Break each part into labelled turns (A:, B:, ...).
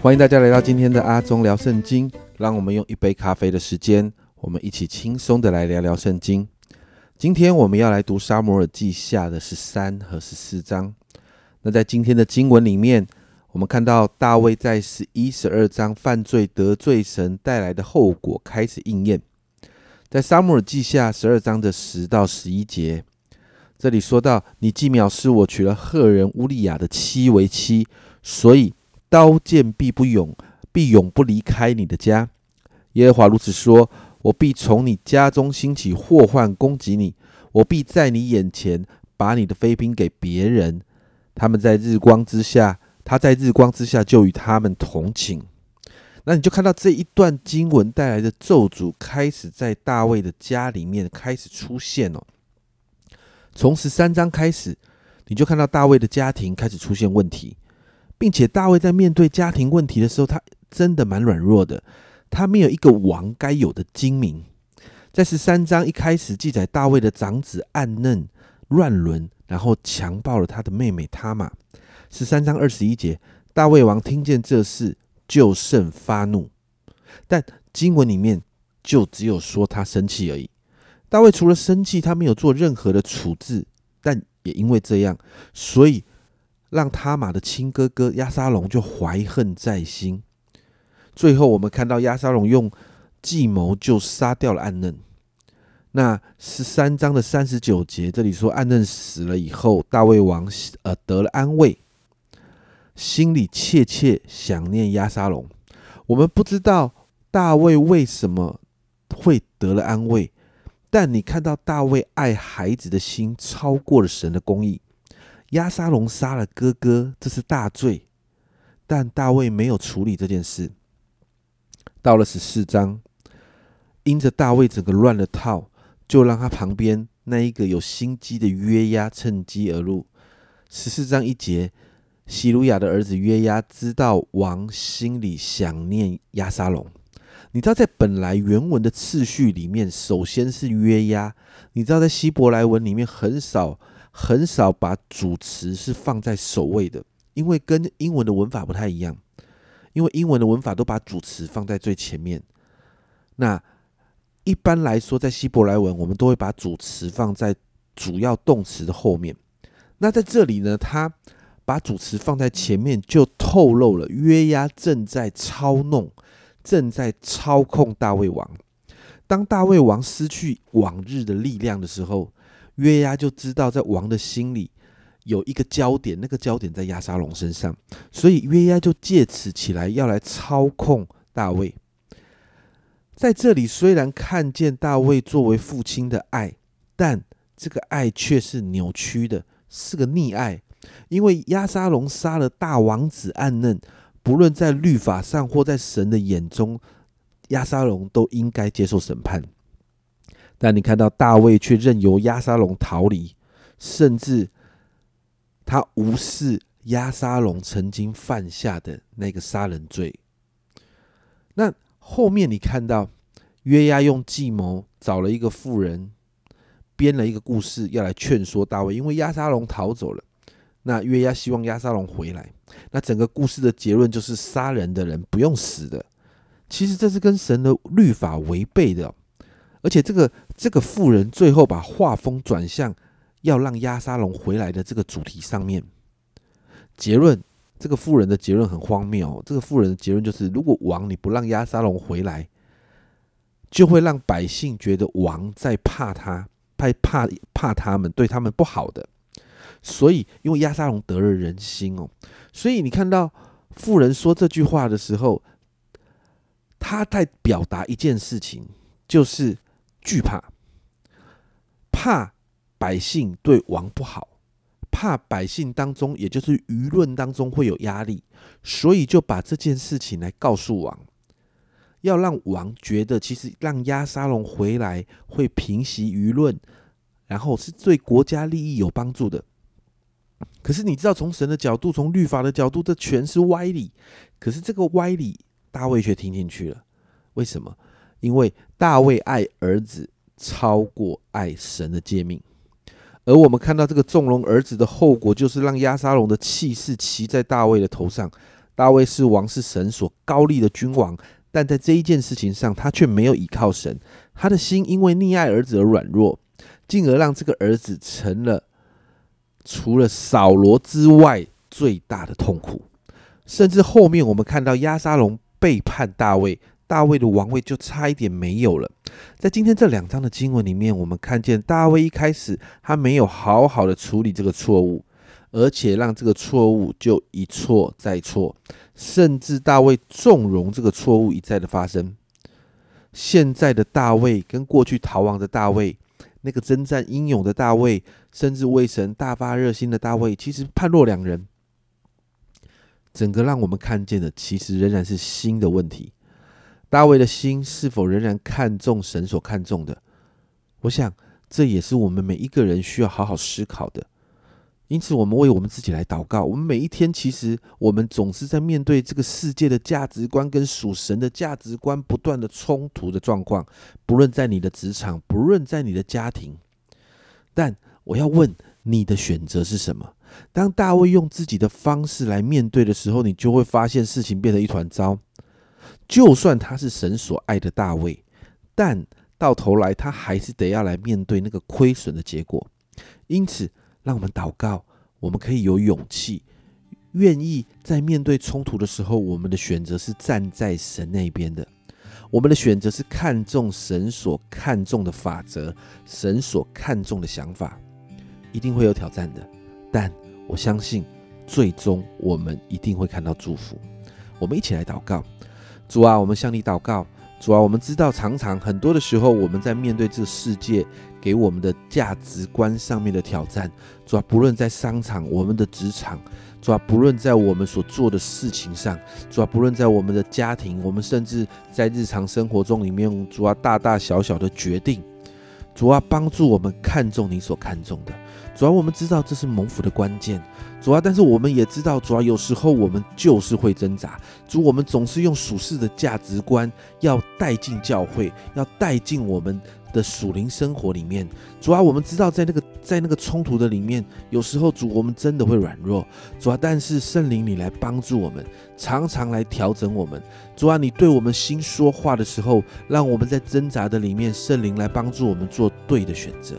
A: 欢迎大家来到今天的阿忠聊圣经，让我们用一杯咖啡的时间，我们一起轻松的来聊聊圣经。今天我们要来读沙摩尔记下的十三和十四章。那在今天的经文里面，我们看到大卫在十一、十二章犯罪得罪神带来的后果开始应验。在沙摩尔记下十二章的十到十一节，这里说到：“你既藐视我，娶了赫人乌利亚的妻为妻，所以。”刀剑必不永，必永不离开你的家。耶和华如此说：我必从你家中兴起祸患攻击你，我必在你眼前把你的妃嫔给别人。他们在日光之下，他在日光之下就与他们同寝。那你就看到这一段经文带来的咒诅开始在大卫的家里面开始出现哦。从十三章开始，你就看到大卫的家庭开始出现问题。并且大卫在面对家庭问题的时候，他真的蛮软弱的。他没有一个王该有的精明。在十三章一开始记载，大卫的长子暗嫩乱伦，然后强暴了他的妹妹他玛。十三章二十一节，大卫王听见这事，就甚发怒。但经文里面就只有说他生气而已。大卫除了生气，他没有做任何的处置。但也因为这样，所以。让他玛的亲哥哥亚沙龙就怀恨在心，最后我们看到亚沙龙用计谋就杀掉了暗嫩。那十三章的三十九节，这里说暗嫩死了以后，大卫王呃得了安慰，心里切切想念亚沙龙。我们不知道大卫为什么会得了安慰，但你看到大卫爱孩子的心超过了神的公义。亚沙龙杀了哥哥，这是大罪，但大卫没有处理这件事。到了十四章，因着大卫整个乱了套，就让他旁边那一个有心机的约押趁机而入。十四章一节，希鲁雅的儿子约押知道王心里想念亚沙龙。你知道，在本来原文的次序里面，首先是约押。你知道，在希伯来文里面很少。很少把主词是放在首位的，因为跟英文的文法不太一样。因为英文的文法都把主词放在最前面。那一般来说，在希伯来文，我们都会把主词放在主要动词的后面。那在这里呢，他把主词放在前面，就透露了约押正在操弄、正在操控大卫王。当大卫王失去往日的力量的时候。约押就知道，在王的心里有一个焦点，那个焦点在亚沙龙身上，所以约押就借此起来要来操控大卫。在这里，虽然看见大卫作为父亲的爱，但这个爱却是扭曲的，是个溺爱。因为亚沙龙杀了大王子暗嫩，不论在律法上或在神的眼中，亚沙龙都应该接受审判。但你看到大卫却任由亚沙龙逃离，甚至他无视亚沙龙曾经犯下的那个杀人罪。那后面你看到约押用计谋找了一个妇人，编了一个故事要来劝说大卫，因为亚沙龙逃走了。那约押希望亚沙龙回来。那整个故事的结论就是杀人的人不用死的。其实这是跟神的律法违背的。而且这个这个妇人最后把画风转向要让亚沙龙回来的这个主题上面，结论这个妇人的结论很荒谬哦。这个妇人的结论就是：如果王你不让亚沙龙回来，就会让百姓觉得王在怕他，怕怕怕他们，对他们不好的。所以，因为亚沙龙得了人心哦，所以你看到富人说这句话的时候，他在表达一件事情，就是。惧怕，怕百姓对王不好，怕百姓当中，也就是舆论当中会有压力，所以就把这件事情来告诉王，要让王觉得其实让亚沙龙回来会平息舆论，然后是对国家利益有帮助的。可是你知道，从神的角度，从律法的角度，这全是歪理。可是这个歪理，大卫却听进去了，为什么？因为大卫爱儿子超过爱神的诫命，而我们看到这个纵容儿子的后果，就是让亚沙龙的气势骑在大卫的头上。大卫是王，是神所高立的君王，但在这一件事情上，他却没有依靠神。他的心因为溺爱儿子而软弱，进而让这个儿子成了除了扫罗之外最大的痛苦。甚至后面我们看到亚沙龙背叛大卫，大卫的王位就差一点没有了。在今天这两章的经文里面，我们看见大卫一开始他没有好好的处理这个错误。而且让这个错误就一错再错，甚至大卫纵容这个错误一再的发生。现在的大卫跟过去逃亡的大卫，那个征战英勇的大卫，甚至为神大发热心的大卫，其实判若两人。整个让我们看见的，其实仍然是新的问题。大卫的心是否仍然看重神所看重的？我想，这也是我们每一个人需要好好思考的。因此，我们为我们自己来祷告。我们每一天，其实我们总是在面对这个世界的价值观跟属神的价值观不断的冲突的状况。不论在你的职场，不论在你的家庭，但我要问你的选择是什么？当大卫用自己的方式来面对的时候，你就会发现事情变得一团糟。就算他是神所爱的大卫，但到头来他还是得要来面对那个亏损的结果。因此。让我们祷告，我们可以有勇气，愿意在面对冲突的时候，我们的选择是站在神那边的。我们的选择是看重神所看重的法则，神所看重的想法，一定会有挑战的。但我相信，最终我们一定会看到祝福。我们一起来祷告，主啊，我们向你祷告。主啊，我们知道，常常很多的时候，我们在面对这世界给我们的价值观上面的挑战。主啊，不论在商场、我们的职场，主啊，不论在我们所做的事情上，主啊，不论在我们的家庭，我们甚至在日常生活中里面，主啊，大大小小的决定，主要，帮助我们看重你所看重的。主要我们知道这是蒙福的关键。主要，但是我们也知道，主要有时候我们就是会挣扎。主，我们总是用属世的价值观要带进教会，要带进我们的属灵生活里面。主要我们知道，在那个在那个冲突的里面，有时候主我们真的会软弱。主要，但是圣灵你来帮助我们，常常来调整我们。主啊，你对我们心说话的时候，让我们在挣扎的里面，圣灵来帮助我们做对的选择。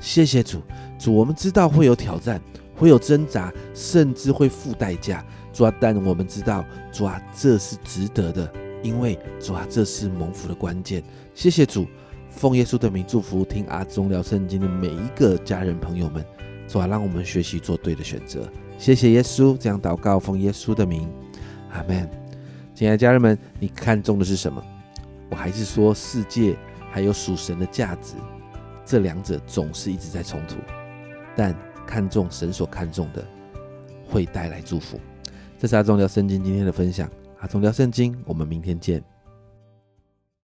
A: 谢谢主，主，我们知道会有挑战。会有挣扎，甚至会付代价。主啊，但我们知道，主啊，这是值得的，因为主啊，这是蒙福的关键。谢谢主，奉耶稣的名祝福听阿忠聊圣经的每一个家人朋友们。主啊，让我们学习做对的选择。谢谢耶稣，这样祷告，奉耶稣的名，阿门。亲爱的家人们，你看中的是什么？我还是说世界还有属神的价值，这两者总是一直在冲突，但。看重神所看重的，会带来祝福。这是阿忠聊圣经今天的分享。阿忠聊圣经，我们明天见。